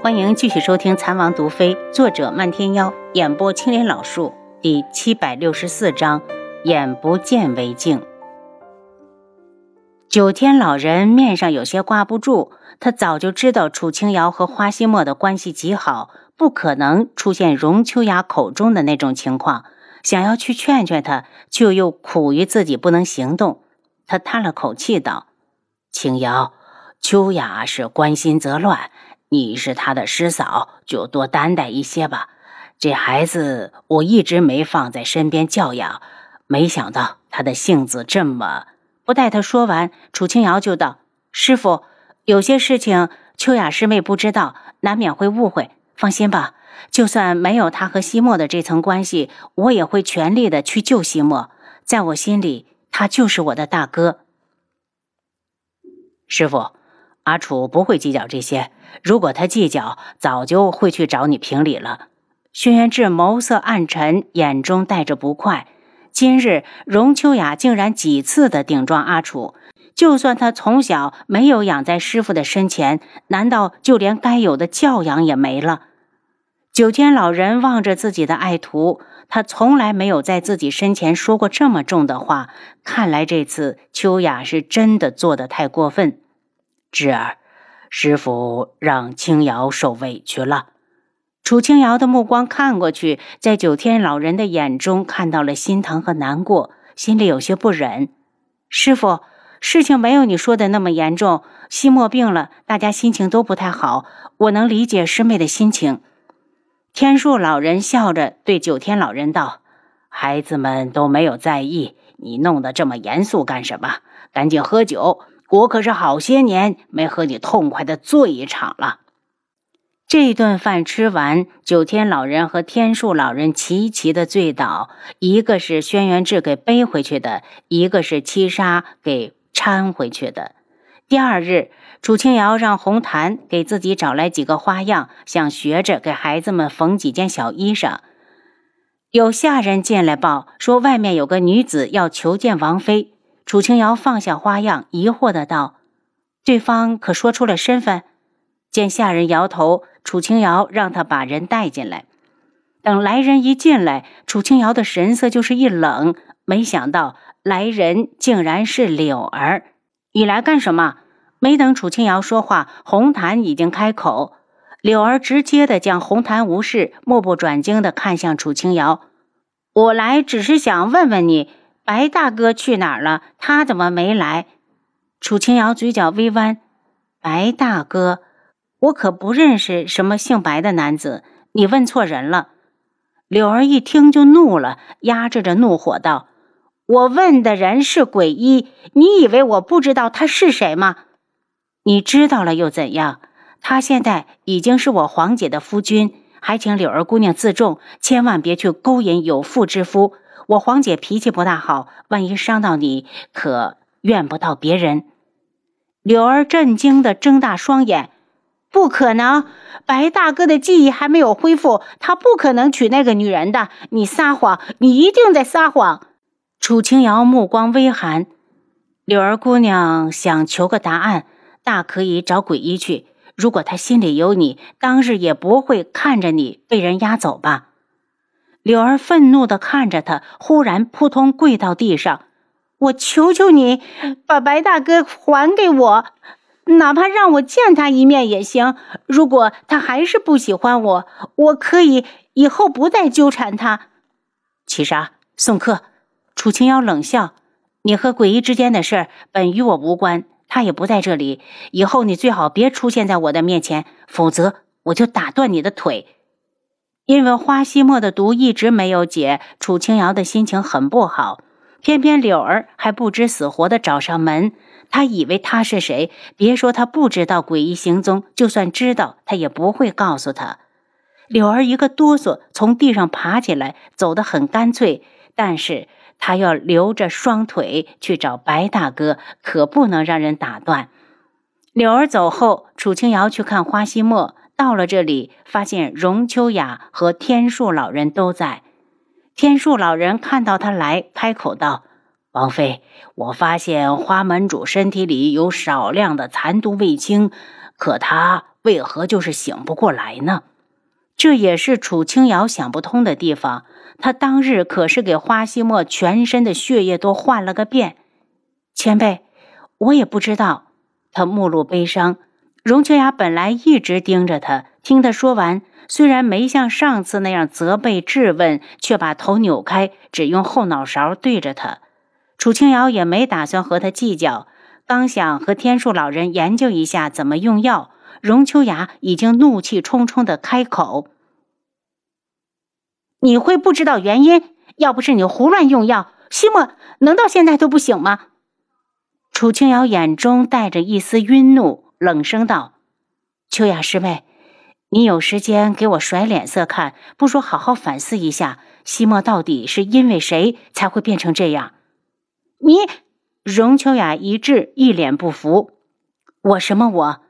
欢迎继续收听《残王毒妃》，作者漫天妖，演播青莲老树，第七百六十四章：眼不见为净。九天老人面上有些挂不住，他早就知道楚清瑶和花希墨的关系极好，不可能出现荣秋雅口中的那种情况。想要去劝劝他，却又苦于自己不能行动。他叹了口气道：“清瑶，秋雅是关心则乱。”你是他的师嫂，就多担待一些吧。这孩子我一直没放在身边教养，没想到他的性子这么……不待他说完，楚清瑶就道：“师傅，有些事情秋雅师妹不知道，难免会误会。放心吧，就算没有他和西莫的这层关系，我也会全力的去救西莫。在我心里，他就是我的大哥。师傅。”阿楚不会计较这些，如果他计较，早就会去找你评理了。轩辕志眸色暗沉，眼中带着不快。今日荣秋雅竟然几次的顶撞阿楚，就算他从小没有养在师傅的身前，难道就连该有的教养也没了？九天老人望着自己的爱徒，他从来没有在自己身前说过这么重的话。看来这次秋雅是真的做的太过分。侄儿，师傅让青瑶受委屈了。楚青瑶的目光看过去，在九天老人的眼中看到了心疼和难过，心里有些不忍。师傅，事情没有你说的那么严重。西莫病了，大家心情都不太好，我能理解师妹的心情。天树老人笑着对九天老人道：“孩子们都没有在意，你弄得这么严肃干什么？赶紧喝酒。”我可是好些年没和你痛快的醉一场了。这顿饭吃完，九天老人和天树老人齐齐的醉倒，一个是轩辕志给背回去的，一个是七杀给搀回去的。第二日，楚清瑶让红檀给自己找来几个花样，想学着给孩子们缝几件小衣裳。有下人进来报说，外面有个女子要求见王妃。楚清瑶放下花样，疑惑的道：“对方可说出了身份？”见下人摇头，楚清瑶让他把人带进来。等来人一进来，楚清瑶的神色就是一冷，没想到来人竟然是柳儿。你来干什么？没等楚清瑶说话，红檀已经开口。柳儿直接的将红檀无视，目不转睛的看向楚清瑶：“我来只是想问问你。”白大哥去哪儿了？他怎么没来？楚清瑶嘴角微弯。白大哥，我可不认识什么姓白的男子，你问错人了。柳儿一听就怒了，压制着怒火道：“我问的人是鬼医，你以为我不知道他是谁吗？你知道了又怎样？他现在已经是我黄姐的夫君，还请柳儿姑娘自重，千万别去勾引有妇之夫。”我黄姐脾气不大好，万一伤到你，可怨不到别人。柳儿震惊的睁大双眼，不可能！白大哥的记忆还没有恢复，他不可能娶那个女人的。你撒谎，你一定在撒谎！楚清瑶目光微寒，柳儿姑娘想求个答案，大可以找鬼医去。如果他心里有你，当日也不会看着你被人押走吧。柳儿愤怒的看着他，忽然扑通跪到地上：“我求求你，把白大哥还给我，哪怕让我见他一面也行。如果他还是不喜欢我，我可以以后不再纠缠他。”七杀送客。楚清瑶冷笑：“你和鬼医之间的事本与我无关，他也不在这里。以后你最好别出现在我的面前，否则我就打断你的腿。”因为花希墨的毒一直没有解，楚清瑶的心情很不好。偏偏柳儿还不知死活的找上门，他以为他是谁？别说他不知道诡异行踪，就算知道，他也不会告诉他。柳儿一个哆嗦，从地上爬起来，走得很干脆。但是他要留着双腿去找白大哥，可不能让人打断。柳儿走后，楚清瑶去看花希墨。到了这里，发现荣秋雅和天树老人都在。天树老人看到他来，开口道：“王妃，我发现花门主身体里有少量的残毒未清，可他为何就是醒不过来呢？这也是楚清瑶想不通的地方。他当日可是给花希墨全身的血液都换了个遍。前辈，我也不知道。他目露悲伤。荣秋雅本来一直盯着他，听他说完，虽然没像上次那样责备质问，却把头扭开，只用后脑勺对着他。楚清瑶也没打算和他计较，刚想和天树老人研究一下怎么用药，荣秋雅已经怒气冲冲的开口：“你会不知道原因？要不是你胡乱用药，西莫能到现在都不醒吗？”楚清瑶眼中带着一丝愠怒。冷声道：“秋雅师妹，你有时间给我甩脸色看，不说好好反思一下，西莫到底是因为谁才会变成这样？”你，荣秋雅一滞，一脸不服：“我什么我？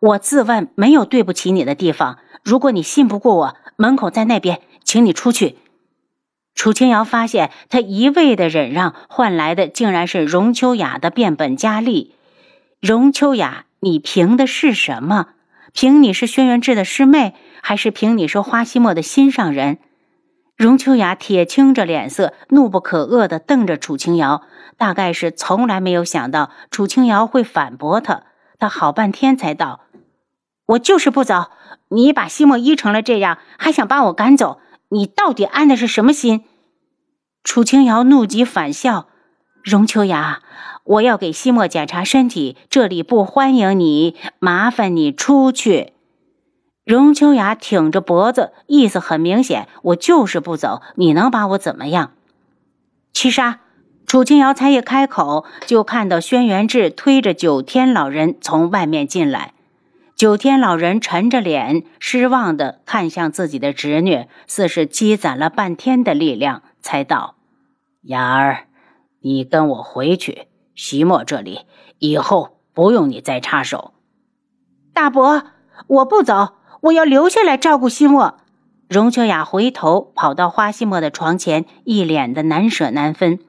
我自问没有对不起你的地方。如果你信不过我，门口在那边，请你出去。”楚清瑶发现，他一味的忍让换来的竟然是荣秋雅的变本加厉。荣秋雅。你凭的是什么？凭你是轩辕志的师妹，还是凭你是花希墨的心上人？荣秋雅铁青着脸色，怒不可遏地瞪着楚清瑶，大概是从来没有想到楚清瑶会反驳他。他好半天才道：“我就是不走。你把西莫医成了这样，还想把我赶走？你到底安的是什么心？”楚清瑶怒极反笑：“荣秋雅。”我要给西莫检查身体，这里不欢迎你，麻烦你出去。荣秋雅挺着脖子，意思很明显，我就是不走，你能把我怎么样？七杀，楚清瑶才一开口，就看到轩辕志推着九天老人从外面进来。九天老人沉着脸，失望地看向自己的侄女，似是积攒了半天的力量，才道：“雅儿，你跟我回去。”席墨这里以后不用你再插手。大伯，我不走，我要留下来照顾西莫。荣秋雅回头跑到花西莫的床前，一脸的难舍难分。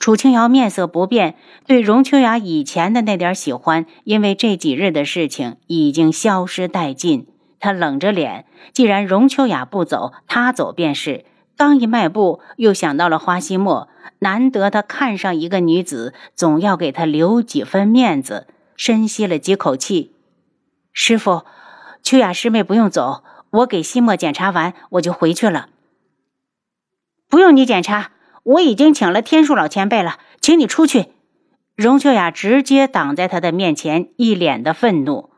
楚清瑶面色不变，对荣秋雅以前的那点喜欢，因为这几日的事情已经消失殆尽。他冷着脸，既然荣秋雅不走，他走便是。刚一迈步，又想到了花希墨。难得他看上一个女子，总要给她留几分面子。深吸了几口气，师傅，秋雅师妹不用走，我给西莫检查完，我就回去了。不用你检查，我已经请了天树老前辈了，请你出去。荣秋雅直接挡在他的面前，一脸的愤怒。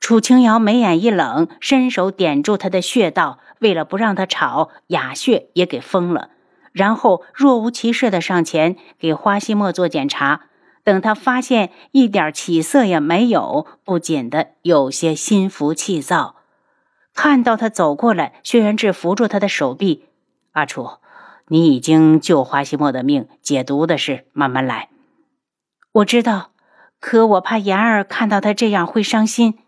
楚清瑶眉眼一冷，伸手点住他的穴道。为了不让他吵，哑穴也给封了，然后若无其事的上前给花希墨做检查。等他发现一点起色也没有，不仅的有些心浮气躁。看到他走过来，轩辕志扶住他的手臂：“阿楚，你已经救花希墨的命，解毒的事慢慢来。我知道，可我怕言儿看到他这样会伤心。”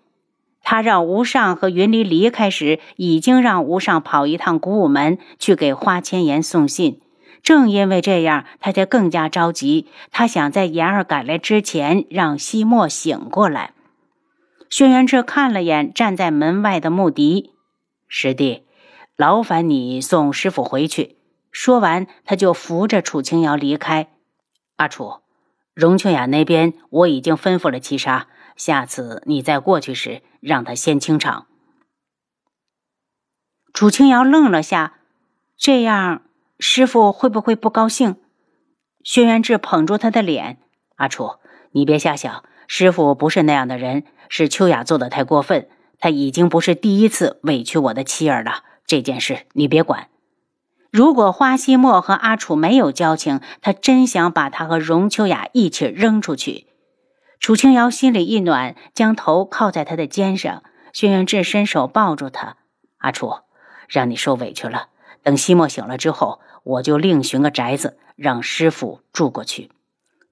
他让吴尚和云离离开时，已经让吴尚跑一趟古武门去给花千颜送信。正因为这样，他才更加着急。他想在言儿赶来之前，让西莫醒过来。轩辕彻看了眼站在门外的穆迪师弟，劳烦你送师傅回去。说完，他就扶着楚清瑶离开。阿楚，荣秋雅那边我已经吩咐了七杀。下次你再过去时，让他先清场。楚清瑶愣了下，这样师傅会不会不高兴？轩辕志捧住他的脸：“阿楚，你别瞎想，师傅不是那样的人，是秋雅做的太过分。他已经不是第一次委屈我的妻儿了，这件事你别管。如果花希墨和阿楚没有交情，他真想把他和荣秋雅一起扔出去。”楚清瑶心里一暖，将头靠在他的肩上。轩辕志伸手抱住他：“阿楚，让你受委屈了。等西莫醒了之后，我就另寻个宅子，让师傅住过去。”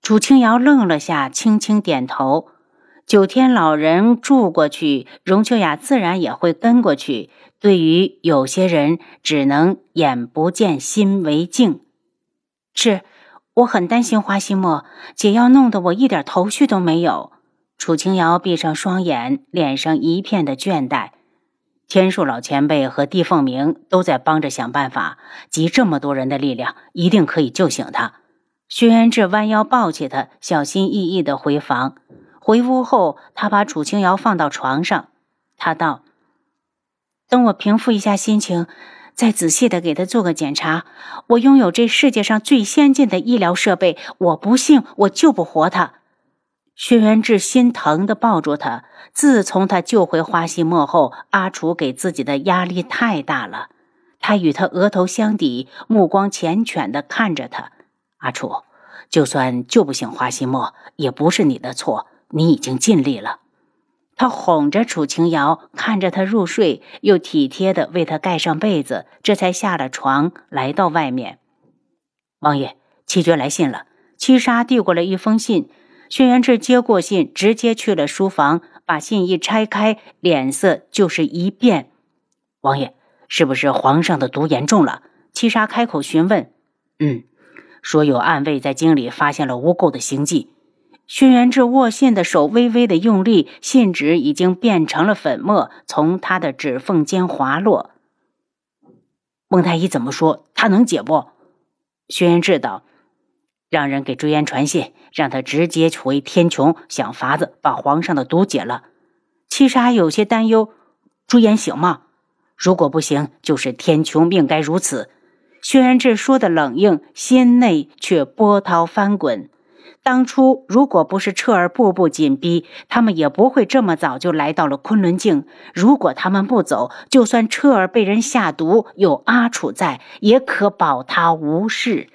楚清瑶愣了下，轻轻点头。九天老人住过去，荣秋雅自然也会跟过去。对于有些人，只能眼不见心为净。是。我很担心花希墨，解药弄得我一点头绪都没有。楚清瑶闭上双眼，脸上一片的倦怠。天树老前辈和帝凤鸣都在帮着想办法，集这么多人的力量，一定可以救醒他。薛元志弯腰抱起他，小心翼翼地回房。回屋后，他把楚清瑶放到床上，他道：“等我平复一下心情，再仔细的给他做个检查。我拥有这世界上最先进的医疗设备，我不信我救不活他。”薛元志心疼的抱住他。自从他救回花西莫后，阿楚给自己的压力太大了。他与他额头相抵，目光缱绻的看着他。阿楚，就算救不醒花西莫，也不是你的错，你已经尽力了。他哄着楚清瑶，看着她入睡，又体贴的为她盖上被子，这才下了床，来到外面。王爷，七绝来信了。七杀递过来一封信。轩辕志接过信，直接去了书房，把信一拆开，脸色就是一变。王爷，是不是皇上的毒严重了？七杀开口询问。嗯，说有暗卫在京里发现了污垢的行迹。轩辕志握信的手微微的用力，信纸已经变成了粉末，从他的指缝间滑落。孟太医怎么说？他能解不？轩辕志道。让人给朱颜传信，让他直接回天穹，想法子把皇上的毒解了。七杀有些担忧：朱颜行吗？如果不行，就是天穹命该如此。轩辕志说的冷硬，心内却波涛翻滚。当初如果不是彻儿步步紧逼，他们也不会这么早就来到了昆仑镜。如果他们不走，就算彻儿被人下毒，有阿楚在，也可保他无事。